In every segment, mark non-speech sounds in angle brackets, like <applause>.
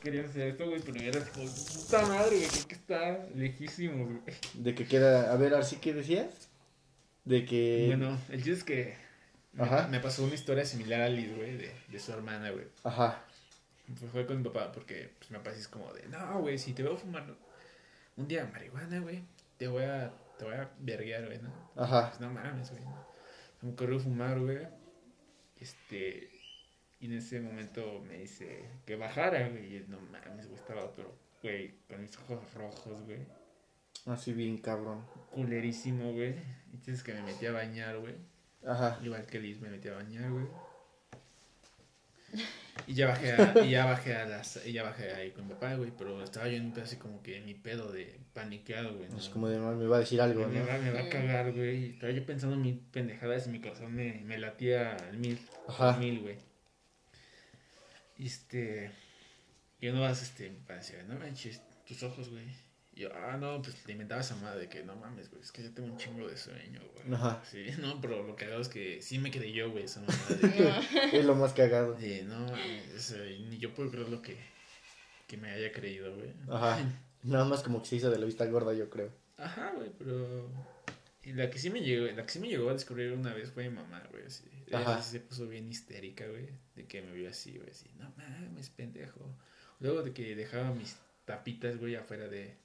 querías hacer esto, güey, pero eras como, puta madre, güey, creo que está lejísimo, güey. De que queda. A ver, así que decías. De que. Bueno, el chiste es que me, Ajá. me pasó una historia similar a Liz, güey, de, de su hermana, güey. Ajá. Fue, fue con mi papá, porque pues, mi papá sí es como de, no, güey, si te veo fumar un día marihuana, güey, te voy a, te voy a verguear, güey, ¿no? Ajá. Pues no mames, güey. ¿no? Me ocurrió fumar, güey. Este. Y en ese momento me dice que bajara, güey. Y no mames, güey, estaba otro, güey, con mis ojos rojos, güey. Así bien cabrón. Culerísimo, güey. Entonces que me metí a bañar, güey. Ajá. Igual que Liz me metí a bañar, güey. Y ya bajé a, y ya bajé a las, y ya bajé ahí con mi papá, güey, pero estaba yo en un pedo así como que en mi pedo de paniqueado, güey. ¿no? Es como de "No, me va a decir algo, me, ¿no? va, me va a Mm. cagar, güey. Estaba yo pensando en mil pendejadas y mi corazón me, me latía al mil. Ajá. Al mil, güey. Este. Y uno vas, este, me parecía, no manches, tus ojos, güey. Y yo, ah, no, pues te inventaba esa madre de que no mames, güey, es que yo tengo un chingo de sueño, güey. Ajá. Sí, <laughs> no, pero lo que hago es que sí me quedé yo, güey, esa <laughs> No. Es lo más cagado. de, no, mames, o sea, ni yo puedo creer lo que, que me haya creído, güey. Ajá. <laughs> Nada más como que se hizo de la vista gorda, yo creo. Ajá, güey, pero. La que sí me llegó, la que sí me llegó a descubrir una vez fue mi mamá, güey, así. Ajá. se puso bien histérica, güey, de que me vio así, güey, así, no mames, pendejo. Luego de que dejaba mis tapitas, güey, afuera de,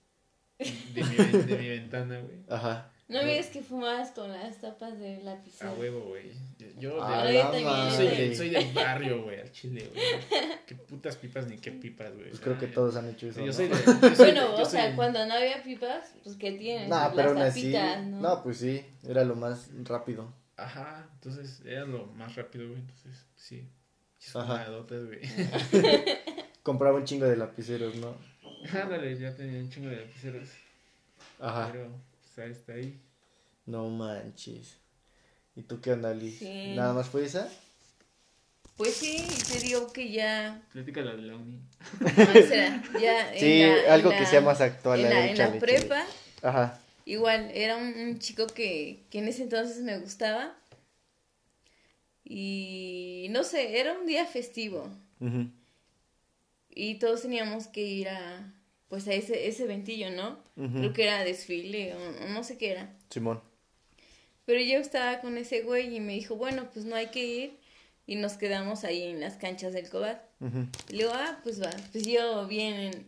de, mi, de mi ventana, güey. Ajá. ¿No ves que fumabas con las tapas de lapicero? A huevo, güey. Yo, yo A de- yo la también, soy, güey. de, soy del barrio, güey, al chile, güey. Qué putas pipas ni qué pipas, güey. Pues creo que Ay, todos han hecho eso. Yo ¿no? soy de. yo soy Bueno, yo o soy sea, cuando no había pipas, pues ¿qué tienes? Nah, Las pero aún así. tapitas, ¿no? No, pues sí. Era lo más rápido. Ajá, entonces era lo más rápido, güey. Entonces, sí. Ajá. Fumadotas, güey. <laughs> Compraba un chingo de lapiceros, ¿no? Ándale, ya tenía un chingo de lapiceros. Ajá. Pero, está ahí. No manches. ¿Y tú qué onda, Liz? Sí. ¿Nada más fue esa? Pues sí, te digo que ya. Plática la de la uni. no, será, ya en Sí, la- en algo la- que sea más actual. En la, en la prepa, Ajá. igual, era un, un chico que, que en ese entonces me gustaba. Y no sé, era un día festivo. Ujú. Y todos teníamos que ir a. Pues a ese, ese ventillo, ¿no? Ujú. Creo que era desfile o, o no sé qué era. Simón. Pero yo estaba con ese güey y me dijo, bueno, pues no hay que ir. Y nos quedamos ahí en las canchas del Cobat. Ujú. Y le digo, ah, pues va. Pues yo bien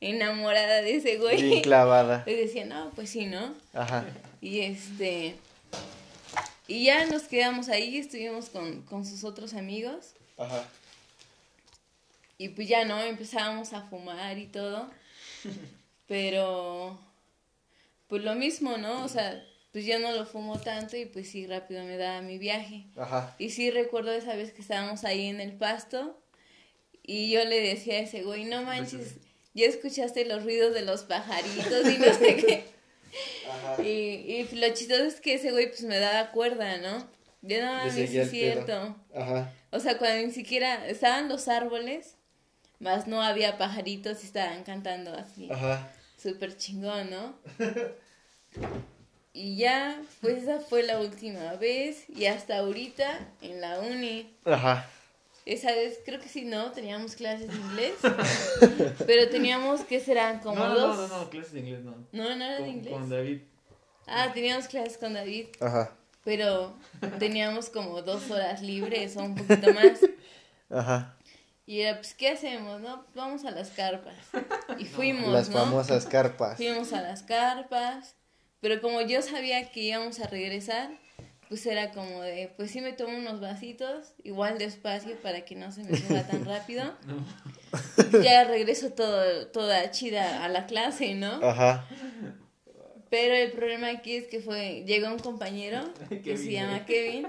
enamorada de ese güey. Bien clavada. <laughs> Le decía, no, pues sí, ¿no? Ajá. Y este. Y ya nos quedamos ahí, estuvimos con, con sus otros amigos. Ajá. Y pues ya no, empezábamos a fumar y todo. Pero. Pues lo mismo, ¿no? O sea, pues yo no lo fumo tanto y pues sí, rápido me daba mi viaje. Ajá. Y sí recuerdo esa vez que estábamos ahí en el pasto y yo le decía a ese güey, no manches, ya escuchaste los ruidos de los pajaritos y no sé qué. Ajá. Y, y lo chistoso es que ese güey pues me daba cuerda, ¿no? Yo no, seguía es cierto. Ajá. O sea, cuando ni siquiera estaban los árboles, más no había pajaritos y estaban cantando así. Ajá. Súper chingón, ¿no? <laughs> Y ya, pues esa fue la última vez y hasta ahorita en la uni. Ajá. Esa vez creo que sí, no, teníamos clases de inglés, <laughs> pero teníamos que serán como no, dos. no, no, no, clases de inglés no. No, no era de inglés. con David. Ah, teníamos clases con David, Ajá. pero teníamos como dos horas libres o un poquito más. <laughs> Ajá. Y era, pues, ¿qué hacemos, no? Vamos a las carpas. Y fuimos, Las ¿no? famosas carpas. Fuimos a las carpas, pero como yo sabía que íbamos a regresar, pues era como de, pues sí me tomo unos vasitos, igual despacio para que no se me suba tan <laughs> rápido. No. Ya regreso todo, toda chida a la clase, ¿no? Ajá. Pero el problema aquí es que fue, llegó un compañero <laughs> que Kevin, se llama. Kevin,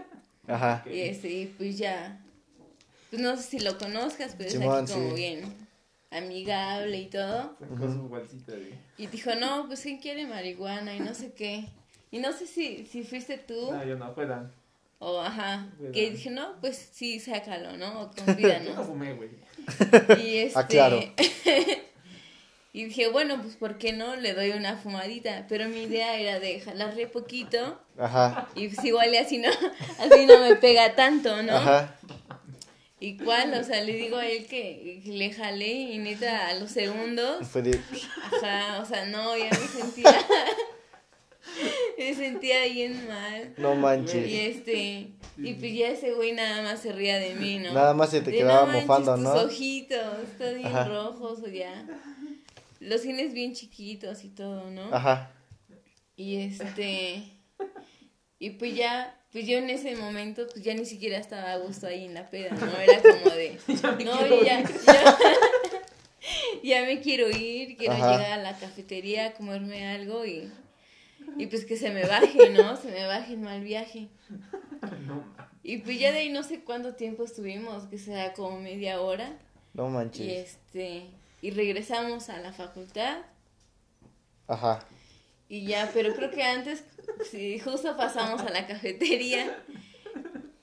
Ajá. y este, y pues ya, pues no sé si lo conozcas, pero es Simón, aquí como sí. bien amigable y todo. Sacó su bolsita, güey. Y dijo, no, pues ¿quién quiere marihuana? Y no sé qué. Y no sé si, si fuiste tú No, yo no, fue Dan. o ajá. Fue Que Dan. dije, no, pues sí, sácalo, ¿no? O <laughs> Yo no fumé, güey. <laughs> Y este. Aclaro. <laughs> y dije, bueno, pues ¿por qué no? Le doy una fumadita. Pero mi idea era de jalarle poquito. Ajá. Y pues igual y así no, así no me pega tanto, ¿no? Ajá. ¿Y cuál? O sea, le digo a él que, le jalé y neta a los segundos. Fue de. Ajá, o sea, no, ya me sentía. <laughs> me sentía bien mal. No Y manches. este, y pues ya ese güey nada más se ría de mí, ¿no? Nada más se te De, quedaba "No manches, mofando, tus ¿no? ojitos, están bien Ajá. rojos o ya. Los tienes bien chiquitos y todo, ¿no? Ajá. Y este, y pues ya, pues yo en ese momento, pues ya ni siquiera estaba a gusto ahí en la peda, ¿no? Era como de, <laughs> no, yo ya, <laughs> ya, ya me quiero ir, quiero Ajá. llegar a la cafetería a comerme algo y, y pues que se me baje, ¿no? Se me baje el mal viaje. Y pues ya de ahí no sé cuánto tiempo estuvimos, que sea como media hora. No Y manches. este, y regresamos a la facultad. Ajá. Y ya, pero creo que antes, sí, justo pasamos a la cafetería.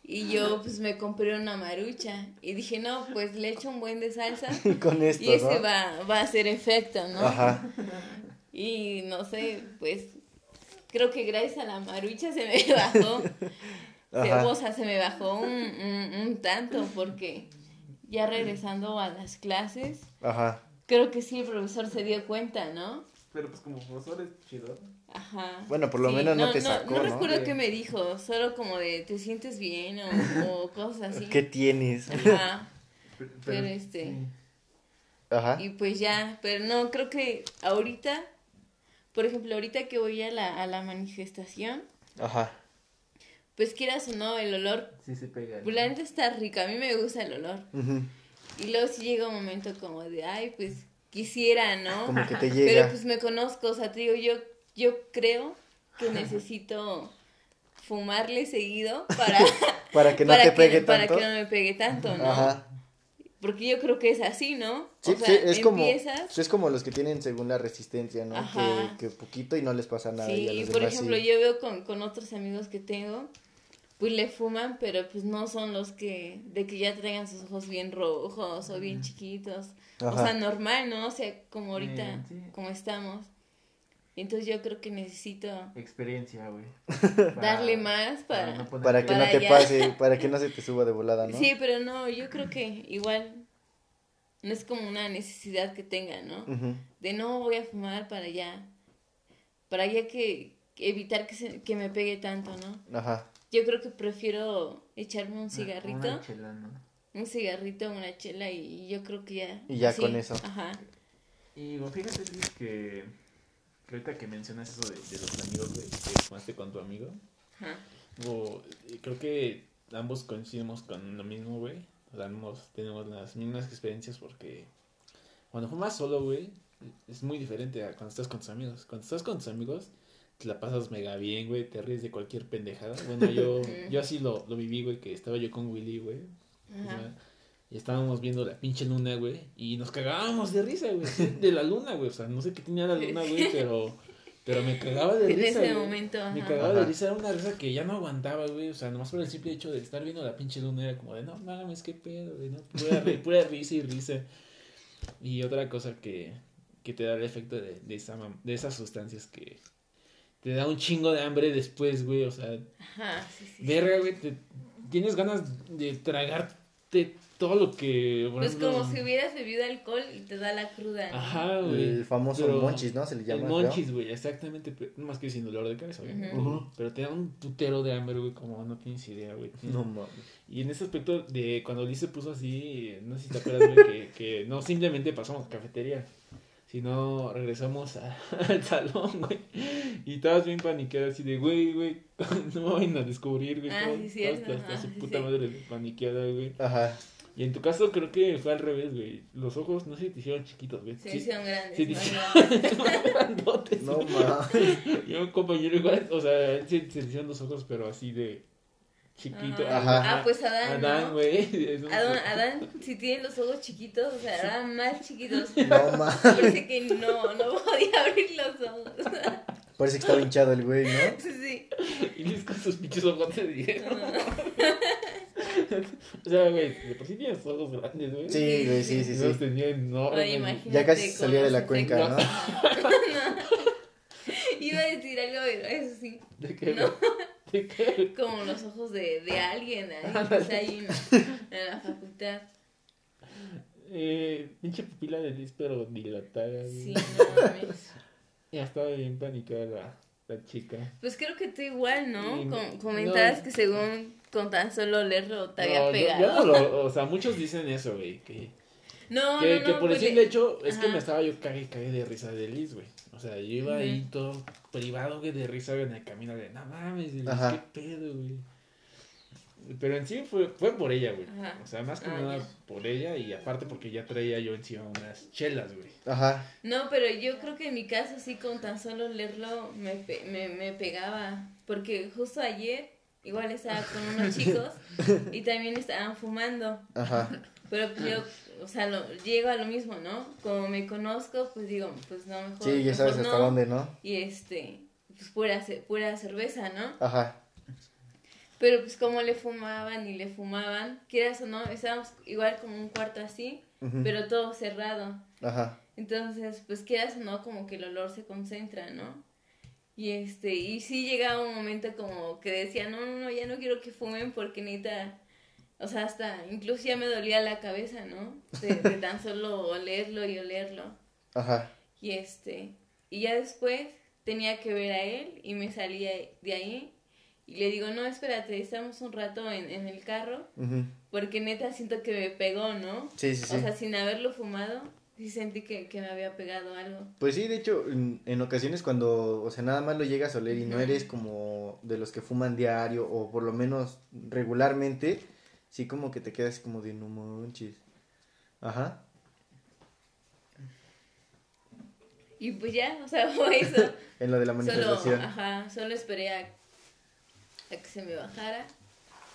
Y yo pues me compré una marucha. Y dije, no, pues le echo un buen de salsa. <laughs> Con esto, Y ese ¿no? va, va a hacer efecto, ¿no? Ajá. Y no sé, pues creo que gracias a la marucha se me <laughs> bajó. se, o sea, se me bajó un, un, un tanto porque ya regresando a las clases, Ajá. creo que sí el profesor se dio cuenta, ¿no? Pero pues como profesor es chido. Ajá. Bueno, por lo menos no te sacó, No ¿no? recuerdo qué me dijo, solo como de te sientes bien o, <laughs> o cosas así. ¿Qué tienes? Ajá. <laughs> Pero, Pero este- sí. Ajá. Y pues ya, pero no, creo que ahorita, por ejemplo, ahorita que voy a la, a la manifestación, Ajá. pues quieras o no, el olor, Sí se pega. la neta está rico, a mí me gusta el olor. Ujú. Y luego sí llega un momento como de, ay, pues quisiera, ¿no? Como que te Pero llega. pues me conozco, o sea, te digo, yo, yo creo que necesito fumarle seguido <laughs> para, Para que no para te pegue para tanto. que no me pegue tanto, ¿no? Ajá. Porque yo creo que es así, ¿no? Sí, o sea, sí, es como, empiezas... es como los que tienen según la resistencia, ¿no? Que, que poquito y no les pasa nada. y a Sí, los por demás ejemplo, sí. yo veo con, con otros amigos que tengo, pues le fuman, pero pues no son los que, de que ya traigan sus ojos bien rojos o bien chiquitos. O sea, normal, ¿no? O sea, como ahorita, sí. como estamos. Entonces yo creo que necesito Experiencia, güey. <laughs> darle más para... no Para que para no te pase, para que no se <laughs> te suba de volada, ¿no? Sí, pero no, yo creo que igual no es como una necesidad que tenga, ¿no? De no voy a fumar para ya, para ya que que evitar que, se, que me pegue tanto, ¿no? Ajá. Yo creo que prefiero echarme un Una cigarrito, chela, ¿no? un cigarrito, una chela y, yo creo que ya. Y ya sí, con eso. Ajá. Y bueno, fíjate Luis, que, que ahorita que mencionas eso de, de los amigos, güey, que fumaste con tu amigo, Ajá. o, eh, creo que ambos coincidimos con lo mismo, güey. O sea, ambos tenemos las mismas experiencias porque cuando fumas solo, güey, es muy diferente a cuando estás con tus amigos. Cuando estás con tus amigos, la pasas mega bien, güey, te ríes de cualquier pendejada. Bueno, yo, <laughs> yo así lo, lo viví, güey, que estaba yo con Willy, güey. Y estábamos viendo la pinche luna, güey. Y nos cagábamos de risa, güey. De la luna, güey. O sea, no sé qué tenía la luna, güey, pero, pero me cagaba de En risa. ese güey. momento, Me ajá. cagaba Ajá. de risa. Era una risa que ya no aguantaba, güey. O sea, nomás por el simple hecho de estar viendo la pinche luna era como de, no mames, qué pedo, güey. ¿no? Pura, pura risa y risa. Y otra cosa que, que te da el efecto de, de, esa, de esas sustancias que te da un chingo de hambre después, güey. O sea, Ajá, sí, sí. Verga, güey, te- tienes ganas de tragarte todo lo que... por Pues como si hubieras bebido alcohol y te da la cruda. ¿no? Ajá, güey. El famoso Pero- monchis, ¿no? Se le llama. El creo. monchis, güey, exactamente. pero- No más que sin dolor de cabeza, güey. Ujú. Pero te da un putero de hambre, güey, como no tienes idea, güey. No mames. Y en ese aspecto de cuando Liz se puso así, no sé si te acuerdas, güey, que, que no simplemente pasamos a cafetería, sino regresamos a- <laughs> al salón, güey. Y estabas bien paniqueada así de, güey, güey, <laughs> no me vayan a descubrir, güey. Ah, sí, cierto, todo hasta ajá, su sí, puta sí. madre paniqueada, güey. Ajá. Y en tu caso creo que fue al revés, güey. Los ojos no sé si te hicieron chiquitos, güey. Se Sí, hicieron grandes. sí, más sí. grandes. grandotes, No mames. <laughs> Yo, un compañero igual, o sea, se, se hicieron los ojos, pero así de chiquito. Ajá. Ajá. Ah, pues Adán, Adán, ¿no? güey. <laughs> Adán, Adán, si tiene los ojos chiquitos, o sea, eran más chiquitos. <laughs> No mames. Parece que no, no podía abrir los ojos. <laughs> Parece que estaba hinchado el güey, ¿no? Sí, sí. Y Liz con sus pinches ojos de Diego. o sea, güey, de por sí tienes ojos grandes, güey. Sí, güey, sí, sí, Y los sí. tenía enormes. Ya casi salía de la cuenca, ¿no? efectos. Iba a decir algo, pero eso sí. ¿De qué, No. Como los ojos de, de alguien ahí, que está ahí en, en la facultad. Eh, pinche pupila de Liz, pero dilatada. Sí, <laughs> no mames. Ya estaba bien panicada la, la chica. Pues creo que tú igual, ¿no? Sí, Com- comentabas no. que según con tan solo leerlo te No, había yo- pegado. yo no lo- o sea, <laughs> muchos dicen eso, güey, que, No, que, no, no, que por el pues simple le- hecho es que me estaba yo cague y cague de risa de Liz, güey. O sea, yo iba ahí todo privado, güey, de risa, güey, en el camino de, no mames, Liz, Ajá. qué pedo, güey. Pero en sí fue, fue por ella, güey. Ajá. O sea, más que Ah, nada ya. por ella y aparte porque ya traía yo encima unas chelas, güey. Ajá. No, pero yo creo que en mi caso sí con tan solo leerlo me, pe- me, me pegaba. Porque justo ayer igual estaba con unos <laughs> chicos y también estaban fumando. Ajá. Pero pues yo, o sea, lo, llego a lo mismo, ¿no? Como me conozco, pues digo, pues no, mejor. Sí, ya mejor sabes hasta no. dónde, ¿no? Y este, pues pura, pura cerveza, ¿no? Ajá. Pero pues como le fumaban y le fumaban, quieras o no, estábamos igual como un cuarto así, pero todo cerrado. Ajá. Entonces, pues quieras o no, como que el olor se concentra, ¿no? Y este, y sí llegaba un momento como que decía, no, no, no, ya no quiero que fumen porque neta, o sea, hasta, incluso ya me dolía la cabeza, ¿no? De, de <laughs> tan solo olerlo y olerlo. Ajá. Y este, y ya después tenía que ver a él y me salía de ahí y le digo, no, espérate, estamos un rato en, en el carro porque neta siento que me pegó, ¿no? Sí, sí, sí. O sea, sin haberlo fumado, sí sentí que, que me había pegado algo. Pues sí, de hecho, en, en ocasiones cuando, o sea, nada más lo llegas a oler y no eres como de los que fuman diario o por lo menos regularmente, sí como que te quedas como de no manches. Ajá. Y pues ya, o sea, <laughs> fue eso. <laughs> En lo de la solo, manifestación. ajá, solo esperé a, a que se me bajara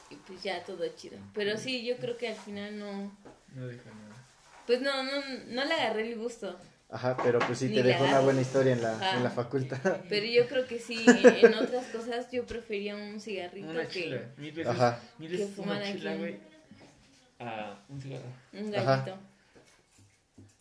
y pues ya todo chido. Pero sí, yo creo que al final no, No deja nada. pues no, no, no le agarré el gusto. Ajá, pero pues sí Ni te dejó una buena historia en la, Ajá. en la facultad. Pero yo creo que sí, <laughs> en otras cosas yo prefería un cigarrito Una que chila. Mil veces, Ajá. mil Que veces fuman una chila, aquí. güey. A un cigarro. un Ajá. gallito.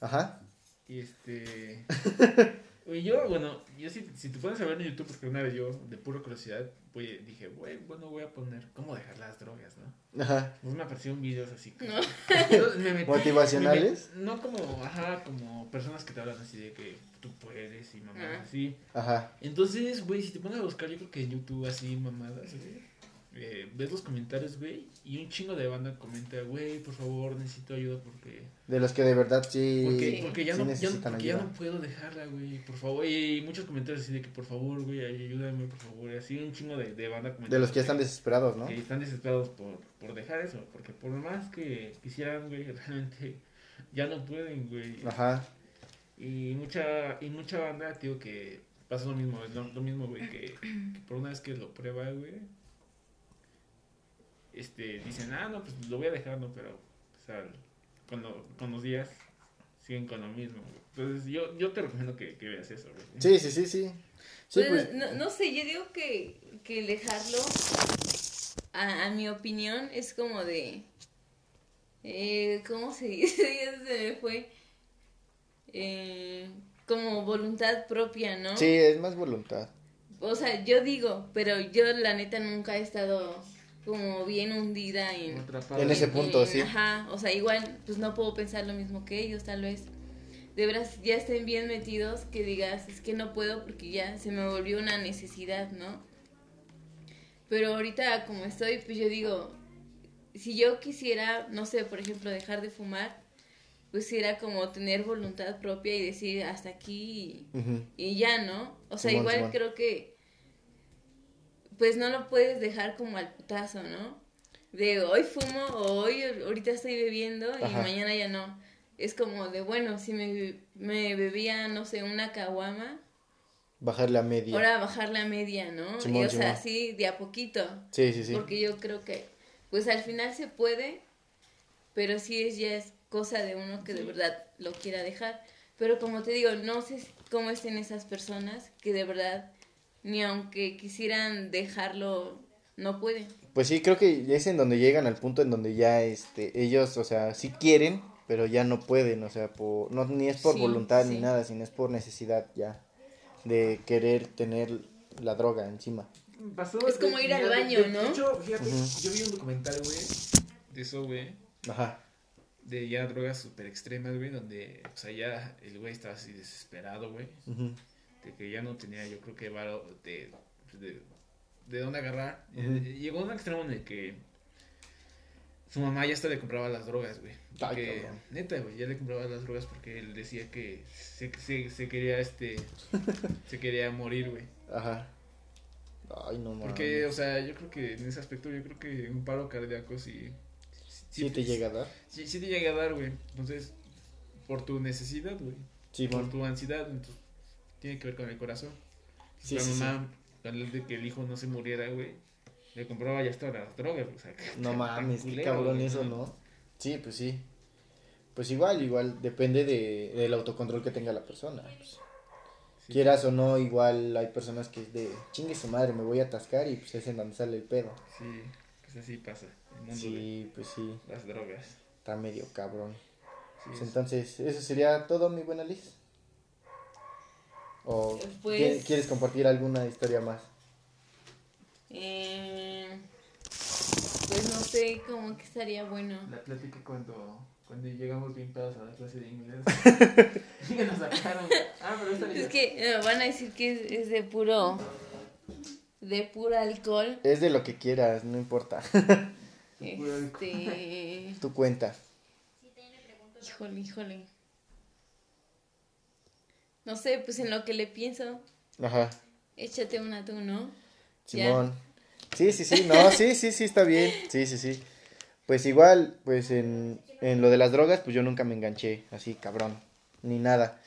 Ajá. Y este. <laughs> Oye, yo, bueno, yo si, si te pones a ver en YouTube, porque una vez yo, de pura curiosidad, voy, dije, güey, bueno, voy a poner cómo dejar las drogas, ¿no? Ajá. Pues me aparecieron videos así. como- No. <laughs> Me metí- ¿Motivacionales? me met- no como, ajá, como personas que te hablan así de que tú puedes y mamadas Ah. así. Ajá. Entonces, güey, si te pones a buscar, yo creo que en YouTube así mamadas, güey. Eh, ves los comentarios, güey, y un chingo de banda comenta, güey, por favor, necesito ayuda porque De los que de verdad sí, porque, Sí. porque ya, sí no, ya, porque ya no puedo dejarla, güey, por favor. Y muchos comentarios así de que por favor, güey, ay, ayúdame, por favor. Y así un chingo de, de banda comentando. De los que ya están desesperados, ¿no? Que están desesperados por, por dejar eso. Porque por más que quisieran, güey, <laughs> realmente ya no pueden, güey. Ajá. Y mucha, y mucha banda, tío, que pasa lo mismo, es lo, lo mismo, güey, que, que por una vez que lo prueba, güey, este, dicen, ah, no, pues lo voy a dejar, no, pero, o sea, cuando, con los días siguen con lo mismo, güey. Entonces, yo, yo te recomiendo que, que veas eso, güey. Sí, sí, sí, sí. Sí, Pues, pues, no, no sé, yo digo que, que dejarlo, a, a mi opinión, es como de... Eh, ¿Cómo se <laughs> dice? Ya se me fue. Eh, como voluntad propia, ¿no? sí, es más voluntad. O sea, yo digo, pero yo la neta nunca he estado como bien hundida en... Ese punto, sí. Ajá, o sea, igual, pues no puedo pensar lo mismo que ellos, tal vez. De veras, ya estén bien metidos que digas, es que no puedo porque ya se me volvió una necesidad, ¿no? Pero ahorita, como estoy, pues yo digo, si yo quisiera, no sé, por ejemplo, dejar de fumar, pues era como tener voluntad propia y decir hasta aquí y, ya, ¿no? O sea, igual creo que pues no lo puedes dejar como al putazo, ¿no? De hoy fumo o hoy ahorita estoy bebiendo y Ajá. mañana ya no. Es como de, bueno, si me, me bebía, no sé, una caguama, Bajar la media. ahora bajar la media, ¿no? Simón, y o sea, así de a poquito. Sí, sí, sí. Porque yo creo que, pues al final se puede, pero sí es ya es cosa de uno que de verdad lo quiera dejar. Pero como te digo, no sé cómo estén esas personas que de verdad, ni aunque quisieran dejarlo, no pueden. Pues sí, creo que es en donde llegan al punto en donde ya este ellos, o sea, sí quieren, pero ya no pueden, o sea, por, no ni es por Sí, voluntad ni nada, sino es por necesidad ya de querer tener la droga encima. pasó. Es como de- ir al de- baño, de- ¿no? De hecho, fíjate, yo vi un documental, güey, de eso, güey, Ajá. de ya drogas súper extremas, güey, donde, o sea, ya el güey estaba así desesperado, güey, de que ya no tenía, yo creo que, de, de, de dónde agarrar. Y Llegó a un extremo en el que su mamá ya hasta le compraba las drogas, güey. Ay, Porque, cabrón. neta, güey, ya le compraba las drogas porque él decía que se, se, se quería, este, se quería morir, güey. Ajá. Ay, no mames. Porque, o sea, yo creo que en ese aspecto, yo creo que un paro cardíaco sí. ¿Sí te llega a dar? Sí, sí te llega a dar, güey. Entonces, por tu necesidad, güey. Sí, por tu ansiedad, entonces, tiene que ver con el corazón. Sí, la sí, sí. mamá, al de que el hijo no se muriera, güey, le compraba ya hasta las drogas, o sea. No <laughs> mames, qué cabrón güey, eso, ¿no? Sí, pues sí. Pues igual, igual, depende de, del autocontrol que tenga la persona. pues. Sí. Quieras o no, igual hay personas que es de chingue su madre, me voy a atascar y pues es en donde sale el pedo. Sí, pues así pasa. El mundo Sí, pues sí, las drogas. está medio cabrón. Sí, Pues es- entonces, ¿eso sería todo, mi buena Liz? ¿O Pues- qui- quieres compartir alguna historia más? Eh, pues no sé, como que estaría bueno. La plática cuando, cuando llegamos bien pedos a la clase de inglés. <laughs> que nos sacaron. Ah, pero está bien. Es que eh, van a decir que es, es de puro, de puro alcohol. Es de lo que quieras, no importa. puro alcohol. Este, tu cuenta. híjole, híjole. No sé, pues en lo que le pienso, Ajá. échate una tú, ¿no? Ya. Simón. Sí, sí, sí, no, sí, sí, sí, está bien. Sí, sí, sí. Pues igual, pues en, en lo de las drogas, pues yo nunca me enganché, así, cabrón, ni nada.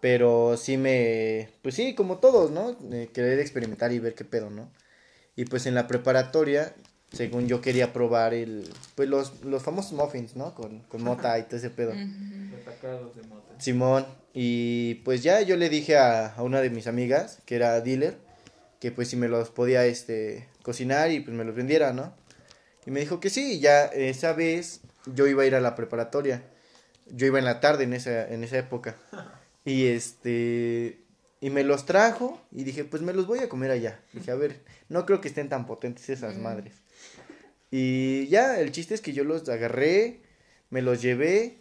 Pero sí me, pues sí, como todos, ¿no? Eh, querer experimentar y ver qué pedo, ¿no? Y pues en la preparatoria, según yo quería probar el, pues los, los famosos muffins, ¿no? Con, con mota y todo ese pedo. Atacados de mota. Simón, y pues ya yo le dije a, a una de mis amigas, que era dealer, que pues si me los podía este cocinar y pues me los vendiera, ¿no? Y me dijo que sí, y ya esa vez yo iba a ir a la preparatoria. Yo iba en la tarde en esa, en esa época. <laughs> Y este y me los trajo y dije, pues me los voy a comer allá. Dije, a ver, no creo que estén tan potentes esas madres. Y ya, el chiste es que yo los agarré, me los llevé,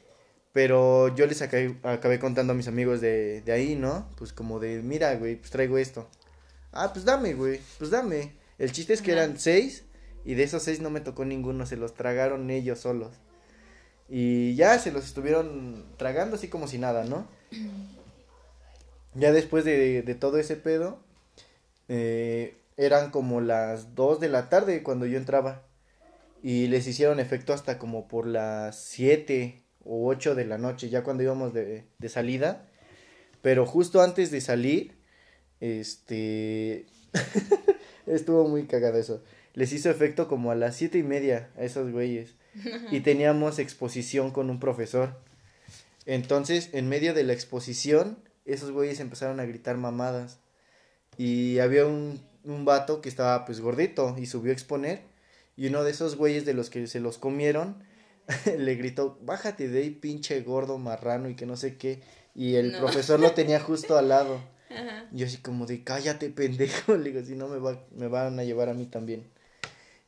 pero yo les acabé, acabé contando a mis amigos de, de ahí, ¿no? Pues como de, mira, güey, pues traigo esto. Ah, pues dame, güey, pues dame. El chiste es que eran seis y de esos seis no me tocó ninguno, se los tragaron ellos solos. Y ya se los estuvieron tragando así como si nada, ¿no? <clears throat> Ya después de, de todo ese pedo, eh, eran como las 2 de la tarde cuando yo entraba. Y les hicieron efecto hasta como por las 7 o 8 de la noche, ya cuando íbamos de, de salida. Pero justo antes de salir, este... <laughs> Estuvo muy cagado eso. Les hizo efecto como a las siete y media a esos güeyes. <laughs> Y teníamos exposición con un profesor. Entonces, en medio de la exposición, esos güeyes empezaron a gritar mamadas. Y había un, un vato que estaba pues gordito y subió a exponer. Y uno de esos güeyes de los que se los comieron <laughs> le gritó, bájate de ahí, pinche gordo marrano y que no sé qué. Y el No. profesor lo tenía justo al lado. <laughs> Ajá. Yo así como de, cállate, pendejo. <laughs> Le digo, si no me, va, me van a llevar a mí también.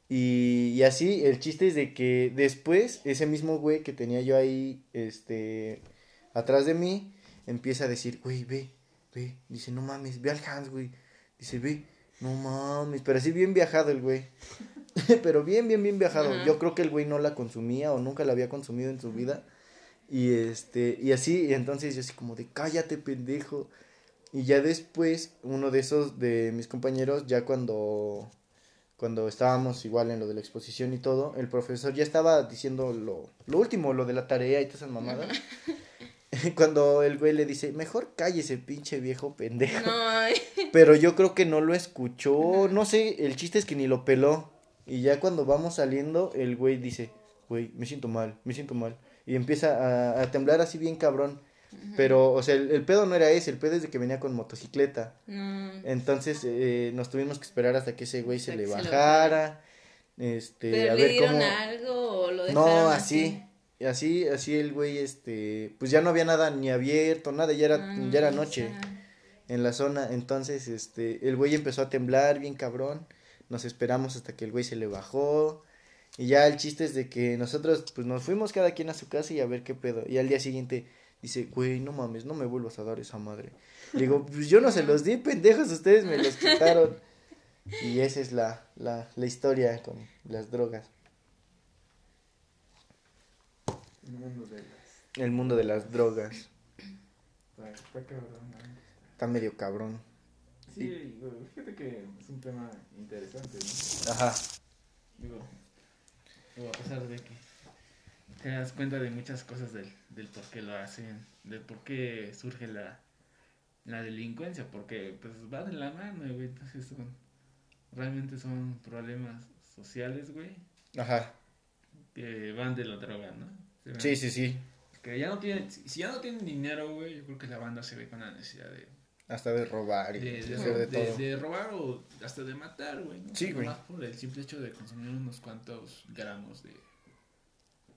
Y, y así, el chiste es de que después, ese mismo güey que tenía yo ahí, este, atrás de mí, empieza a decir, güey, ve, ve. Dice, no mames, ve al Hans, güey. Dice, ve, no mames. Pero así bien viajado el güey. <laughs> Pero bien, bien, bien viajado. Yo creo que el güey no la consumía o nunca la había consumido en su vida. Y este, y así, y entonces yo así como de, cállate, pendejo. Y ya después, uno de esos de mis compañeros, ya cuando, cuando estábamos igual en lo de la exposición y todo, el profesor ya estaba diciendo lo, lo último, lo de la tarea y todas esas mamadas. <laughs> cuando el güey le dice, mejor cállese, pinche viejo pendejo. No, Pero yo creo que no lo escuchó, no sé, el chiste es que ni lo peló. Y ya cuando vamos saliendo, el güey dice, güey, me siento mal, me siento mal. Y empieza a, a temblar así bien cabrón. Pero, o sea, el, el pedo no era ese, el pedo es de que venía con motocicleta. no. Entonces eh, nos tuvimos que esperar hasta que ese güey se le se bajara. Este, ¿Pero a le ver dieron cómo. algo o lo dejaron No, así. Así, así el güey, este, pues ya no había nada ni abierto, nada, ya era, Ah, ya era noche en la zona. Entonces, este, el güey empezó a temblar bien cabrón. Nos esperamos hasta que el güey se le bajó. Y ya el chiste es de que nosotros pues nos fuimos cada quien a su casa y a ver qué pedo. Y al día siguiente dice, güey, no mames, no me vuelvas a dar esa madre. Le digo, pues yo no se los di, pendejos, ustedes me los quitaron. Y esa es la, la, la historia con las drogas. El mundo de las. El mundo de las drogas. Está medio cabrón. Sí, fíjate que es un tema interesante, ¿no? Ajá. Digo, digo, a pesar de que te das cuenta de muchas cosas del, del por qué lo hacen, del por qué surge la, la delincuencia, porque pues va de la mano, güey, entonces son, realmente son problemas sociales, güey, Ajá. que van de la droga, ¿no? Sí, sí, sí. Que ya no tienen, si ya no tienen dinero, güey, yo creo que la banda se ve con la necesidad de, Hasta de robar y de, de, de- hacer de, de- todo. de robar o hasta de matar, güey. ¿no? Sí, güey. Nomás por el simple hecho de consumir unos cuantos gramos de,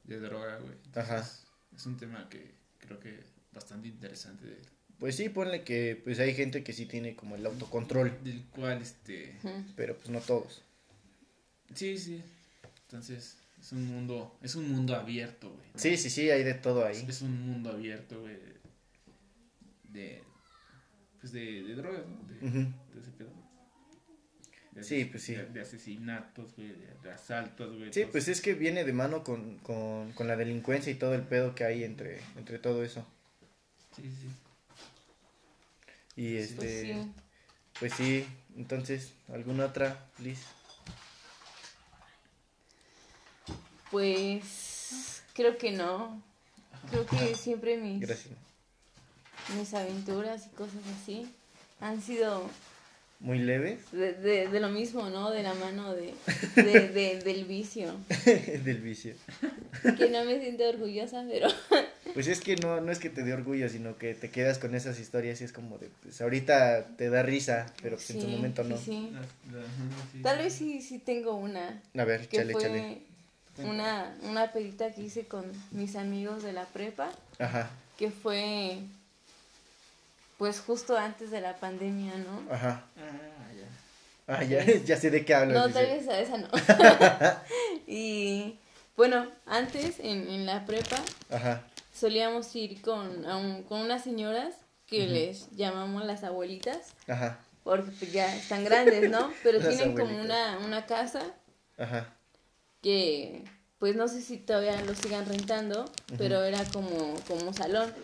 de droga, güey. Entonces, Ajá. Es un tema que creo que bastante interesante de- Pues sí, ponle que pues hay gente que sí tiene como el autocontrol, del cual, este... Pero pues no todos. Sí, sí. Entonces, es un mundo, es un mundo abierto, güey. ¿no? Sí, sí, sí, hay de todo Es, ahí. es un mundo abierto, güey. De, pues de, de drogas, ¿no? De, Ujú. de ese pedo. De Sí, pues sí. De, de asesinatos, güey, de, de asaltos, güey. Sí, todo pues es que viene de mano con, con, con la delincuencia y todo el pedo que hay entre, entre todo eso. Sí, sí. Y Sí. este, Pues sí. pues sí, entonces, ¿alguna otra, Liz? Pues creo que no. Creo que siempre mis, Gracias. Mis aventuras y cosas así han sido Muy leves de, de, de lo mismo, ¿no? De la mano de, de, <laughs> de- del vicio. <laughs> del vicio. Que no me siento orgullosa, pero <laughs> Pues es que no, no es que te dé orgullo, sino que te quedas con esas historias y es como de, pues ahorita te da risa, pero pues en su momento no. sí, Tal vez sí, sí tengo una. A ver, Que chale, fue chale. una, una pedita que hice con mis amigos de la prepa. Ajá, Que fue pues justo antes de la pandemia, ¿no? ajá. Ah, ya. Ah, ya, <laughs> ya sé de qué hablas. No, dice. tal vez a esa no. <laughs> <laughs> y bueno, antes en, en la prepa Ajá, solíamos ir con, a un- con unas señoras que les llamamos las abuelitas, ajá, porque pues ya están grandes, ¿no? Pero tienen como una, una casa ajá. que pues no sé si todavía lo sigan rentando, pero era como, como salón.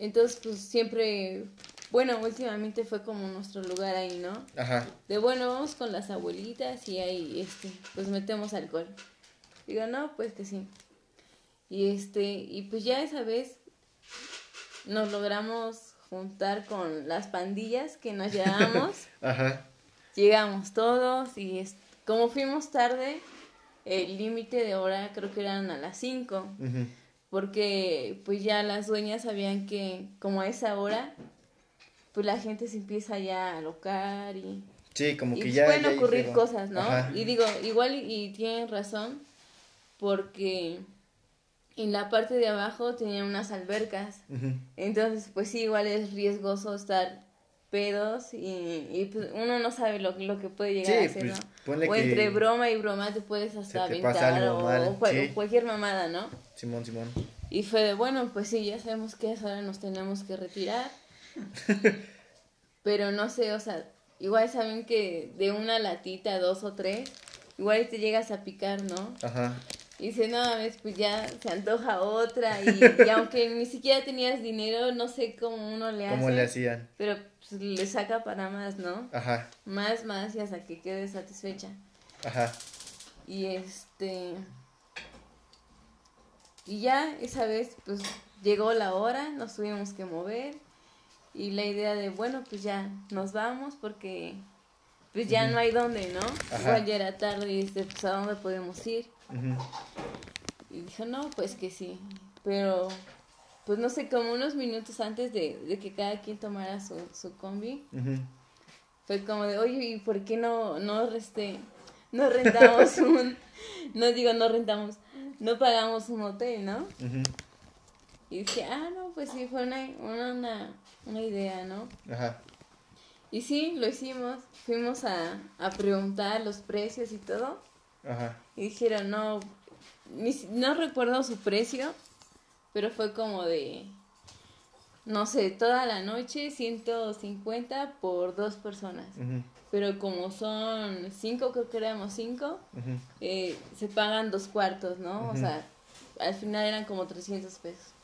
Entonces pues siempre, bueno, últimamente fue como nuestro lugar ahí, ¿no? Ajá, De bueno, vamos con las abuelitas y ahí, este, pues metemos alcohol. Digo, no, pues que sí. Y este, y pues ya esa vez nos logramos juntar con las pandillas que nos llevábamos. <laughs> ajá. Llegamos todos y como fuimos tarde, el límite de hora creo que eran a las 5, ujú. Porque pues ya las dueñas sabían que como a esa hora, pues la gente se empieza ya a alocar y Sí, como que pues ya. pueden ya ocurrir cosas, ¿no? Ajá. Y digo, igual y, y tienen razón, porque en la parte de abajo tenían unas albercas, entonces pues sí, igual es riesgoso estar pedos y, y, pues, uno no sabe lo, lo que puede llegar Sí, a hacer, pues, ¿no? O entre broma y broma te puedes hasta aventar o, mal, o cual- sí. o cualquier mamada, ¿no? Simón, Simón. Y fue de, bueno, pues sí, ya sabemos que a esa hora nos tenemos que retirar. <laughs> Pero no sé, o sea, igual saben que de una latita, dos o tres, igual te llegas a picar, ¿no? Ajá. Y dices, no, mames, pues ya se antoja otra. Y, <laughs> y aunque ni siquiera tenías dinero, no sé cómo uno le hace. ¿Cómo le hacían? Pero pues, le saca para más, ¿no? Ajá, Más, más y hasta que quedes satisfecha. ajá. Y este. Y ya esa vez, pues llegó la hora, nos tuvimos que mover. Y la idea de, bueno, pues ya nos vamos porque pues ya no hay dónde, ¿no? Ajá. Igual ya era tarde y este, pues a dónde podemos ir. Y dijo, no, pues que sí. Pero, pues no sé, como unos minutos antes de, de que cada quien tomara su, su combi, fue como de, oye, ¿y por qué no, no, este, no rentamos <laughs> un, no digo no rentamos, no pagamos un hotel, ¿no? Y dije, ah, no, pues sí, fue una, una, una, una idea, ¿no? Ajá. Y sí, lo hicimos. Fuimos a, a preguntar los precios y todo. Ajá. Y dijeron, no, ni no recuerdo su precio, pero fue como de, no sé, toda la noche 150 por dos personas. Pero como son cinco, creo que éramos cinco, eh, se pagan dos cuartos, ¿no? O sea, al final eran como 300 pesos.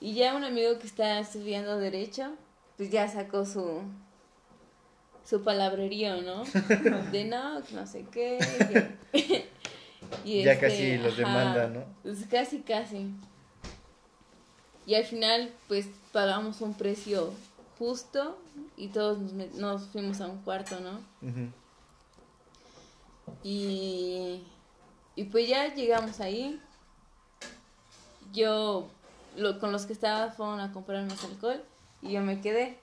Y ya un amigo que está estudiando derecho, pues ya sacó su su palabrerío, ¿no? De no, no sé qué. y Ya este, casi los demanda, ¿no? Pues casi, casi. Y al final, pues pagamos un precio justo y todos nos, nos fuimos a un cuarto, ¿no? Y, y pues ya llegamos ahí. Yo, lo, con los que estaba, fueron a comprar más alcohol y yo me quedé.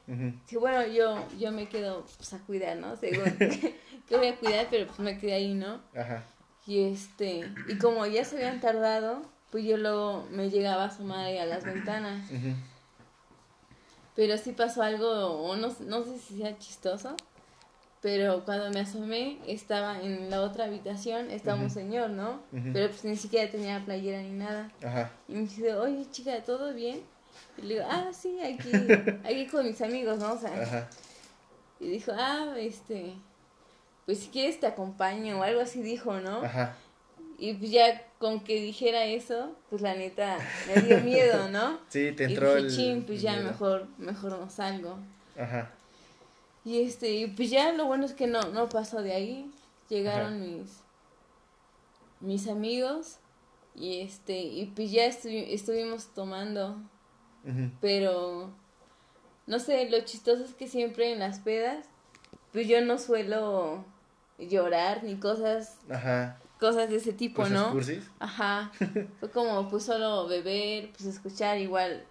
Sí, bueno, yo, yo me quedo pues, a cuidar, ¿no? Según <laughs> que voy a cuidar, pero pues me quedé ahí, ¿no? Ajá. Y este, y como ya se habían tardado, pues yo luego me llegaba a asomar a las ventanas. Ujú. Pero sí pasó algo, o no, no sé si sea chistoso, pero cuando me asomé estaba en la otra habitación, estaba un señor, ¿no? Pero pues ni siquiera tenía playera ni nada. Ajá. Y me dice, oye chica, ¿todo bien? Y le digo, ah, sí, aquí, <laughs> aquí con mis amigos, ¿no? O sea, Ajá. y dijo, ah, este, pues si quieres te acompaño o algo así dijo, ¿no? Ajá. Y pues ya con que dijera eso, pues la neta me dio miedo, <laughs> ¿no? Sí, te y entró dije, el. pues ya miedo. mejor, mejor no salgo. Ajá. Y este, y pues ya lo bueno es que no, no pasó de ahí. Llegaron Ajá. mis, mis amigos y este, y pues ya estu- estuvimos tomando, Pero no sé, lo chistoso es que siempre en las pedas, pues yo no suelo llorar ni cosas, Ajá. cosas de ese tipo, ¿Cosas ¿no? cursis? Ajá. <laughs> Fue como pues solo beber, pues escuchar igual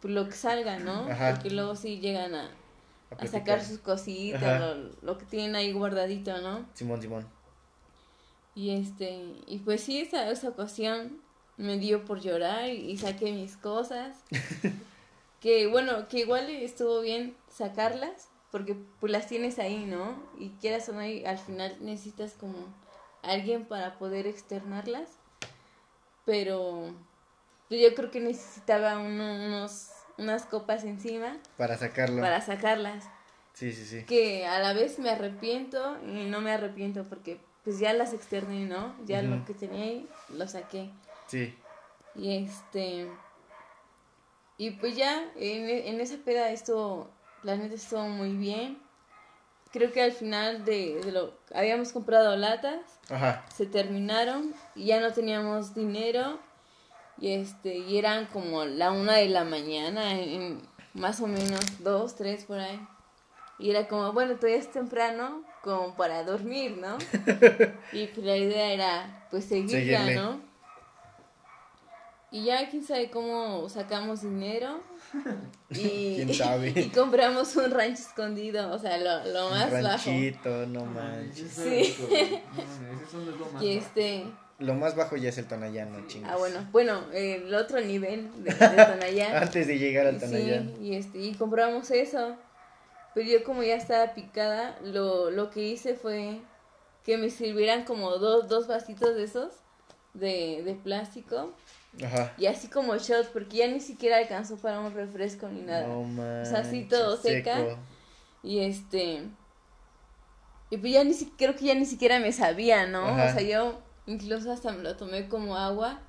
pues, lo que salga, ¿no? Ajá. Porque luego sí llegan a, A a platicar. sacar sus cositas, lo, lo que tienen ahí guardadito, ¿no? Simón, Simón. Y este, y pues sí, esa, esa ocasión me dio por llorar y, saqué mis cosas. <laughs> que bueno, que igual estuvo bien sacarlas, porque pues las tienes ahí, ¿no? Y quieras o no, al final necesitas como alguien para poder externarlas. Pero pues yo creo que necesitaba uno- unos, unas copas encima Para sacarlo. para sacarlas Sí, sí, sí. que a la vez me arrepiento y no me arrepiento porque pues ya las externé, ¿no? Ya lo que tenía ahí lo saqué. Sí. Y este y pues ya en, en esa peda estuvo la neta estuvo muy bien. Creo que al final de, de lo habíamos comprado latas, Ajá. se terminaron y ya no teníamos dinero y este y eran como la una de la mañana en, más o menos dos tres por ahí y era como bueno todavía es temprano como para dormir no <laughs> y pues la idea era pues seguirla Seguirle. no y ya quién sabe cómo sacamos dinero y, <laughs> ¿Quién sabe? <laughs> y compramos un rancho escondido o sea lo, lo más Un bajo no manches. Sí. <laughs> No, mames, eso no es lo más. y este Lo más bajo ya es el Tonayán, chingas. Ah, bueno, bueno, eh, el otro nivel de, de Tonayán. Antes de llegar al sí, Tonayán. y, este, y compramos eso. Pero yo como ya estaba picada, lo, lo que hice fue que me sirvieran como dos, dos vasitos de esos, de, de plástico, Ajá. y así como shot, porque ya ni siquiera alcanzó para un refresco ni nada. No manches. sea, así todo seca. seco. Y este. Y pues ya ni si- creo que ya ni siquiera me sabía, ¿no? Ajá. O sea, yo incluso hasta me lo tomé como agua.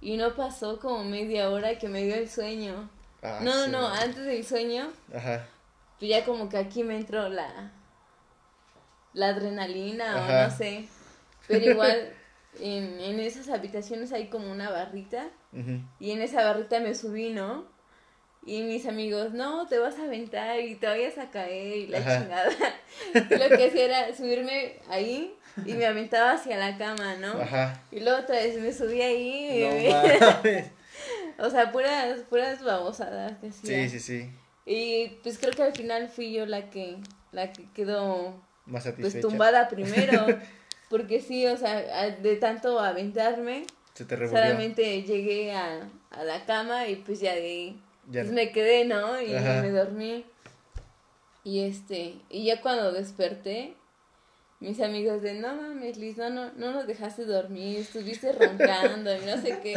Y no pasó como media hora que me dio el sueño. Ah, no, no, sí. no, antes del sueño, Ajá. pues ya como que aquí me entró la. La adrenalina Ajá. o no sé. Pero igual <laughs> en, en esas habitaciones hay como una barrita. Y en esa barrita me subí, ¿no? Y mis amigos, no, te vas a aventar y te vayas a caer y la Ajá. chingada. <laughs> Y lo que hacía era subirme ahí y me aventaba hacia la cama, ¿no? Ajá. Y luego otra vez me subí ahí. y No me- <laughs> o sea, puras, puras babosadas que hacía. Sí, sí, sí. Y pues creo que al final fui yo la que, la que quedó Más pues satisfecha. tumbada primero. <laughs> Porque sí, o sea, de tanto aventarme, Se te revolvió. solamente llegué a, a la cama y pues ya de ahí Ya pues me quedé, ¿no? Y Ajá. me dormí. Y este, y ya cuando desperté, mis amigos de, no mames, Liz, no, no, no nos dejaste dormir, estuviste <laughs> roncando y no sé qué.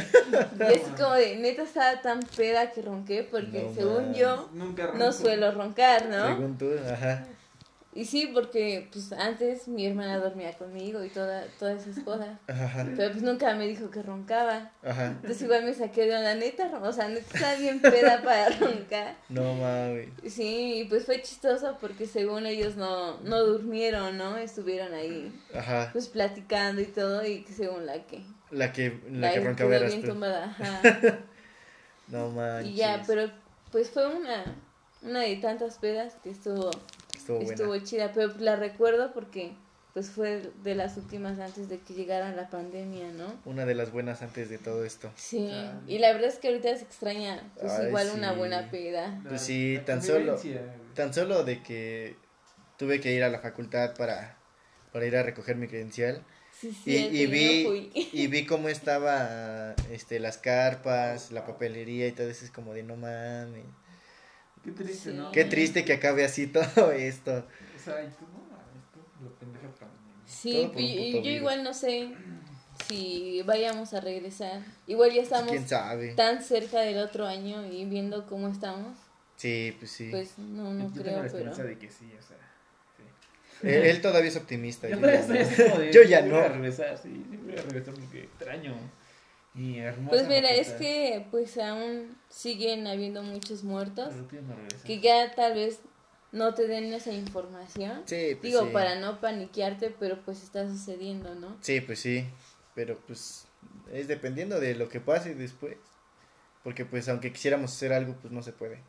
Y es como de, neta estaba tan peda que ronqué porque No según yo Nunca no suelo roncar, ¿no? Según tú, ajá. Y sí, porque pues antes mi hermana dormía conmigo y toda, todas esas cosas. <laughs> Ajá. Pero pues nunca me dijo que roncaba. Ajá. Entonces igual me saqué de la neta, o sea, neta está bien peda <laughs> para roncar. No mames. Sí, y pues fue chistoso porque según ellos no, no durmieron, ¿no? Estuvieron ahí Ajá. pues platicando y todo y que según la que La que, la que la roncaba estuvo eras bien tumbada, ajá. <laughs> No manches. y ya, pero pues fue una una de tantas pedas que estuvo Estuvo buena. chida, pero la recuerdo porque pues fue de las últimas antes de que llegara la pandemia, ¿no? Una de las buenas antes de todo esto. Sí, Chale. y la verdad es que ahorita se extraña pues Ay, igual una buena peda. Pues sí, tan solo-. Tan solo de que tuve que ir a la facultad para, para ir a recoger mi credencial. Sí, Y, sí, y vi no fui. <laughs> y vi cómo estaba este las carpas, la papelería y todo eso es como de no mames. Qué triste, Sí. ¿no? Qué triste que acabe así <laughs> todo esto. O sea, y tú no lo mí. Sí, Todo por un y- y puto yo virus. igual no sé si vayamos a regresar. Igual ya estamos ¿Quién sabe? tan cerca del otro año y viendo cómo estamos, Sí, pues sí. pues no, no Yo tengo creo, pero... de que sí, o sea. él, él todavía es optimista. Yo ya no. Yo ya voy a regresar, sí, sí voy a regresar porque extraño. Hermosa Pues mira, es que pues aún siguen habiendo muchos muertos que ya tal vez no te den esa información. Sí, pues Digo, sí. para no paniquearte, pero pues está sucediendo, ¿no? Sí, pues sí. Pero pues es dependiendo de lo que pase después. Porque pues aunque quisiéramos hacer algo, pues no se puede.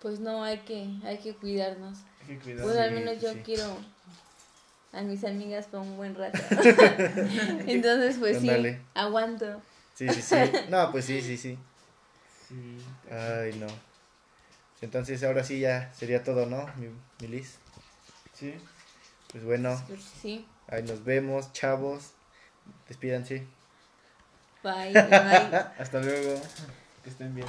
Pues no, hay que, hay que cuidarnos. Hay que cuidar. Pues al sí, menos yo sí. quiero a mis amigas por un buen rato. <laughs> Entonces, pues sí, aguanto. Sí, sí, sí. No, pues sí, sí, sí. Sí. Ay, no. Entonces ahora sí ya sería todo, ¿no? Mi, mi Liz. Sí. Pues bueno, Pues sí, ahí nos vemos, chavos. Despídanse. bye, bye. <laughs> Hasta luego. Que estén bien.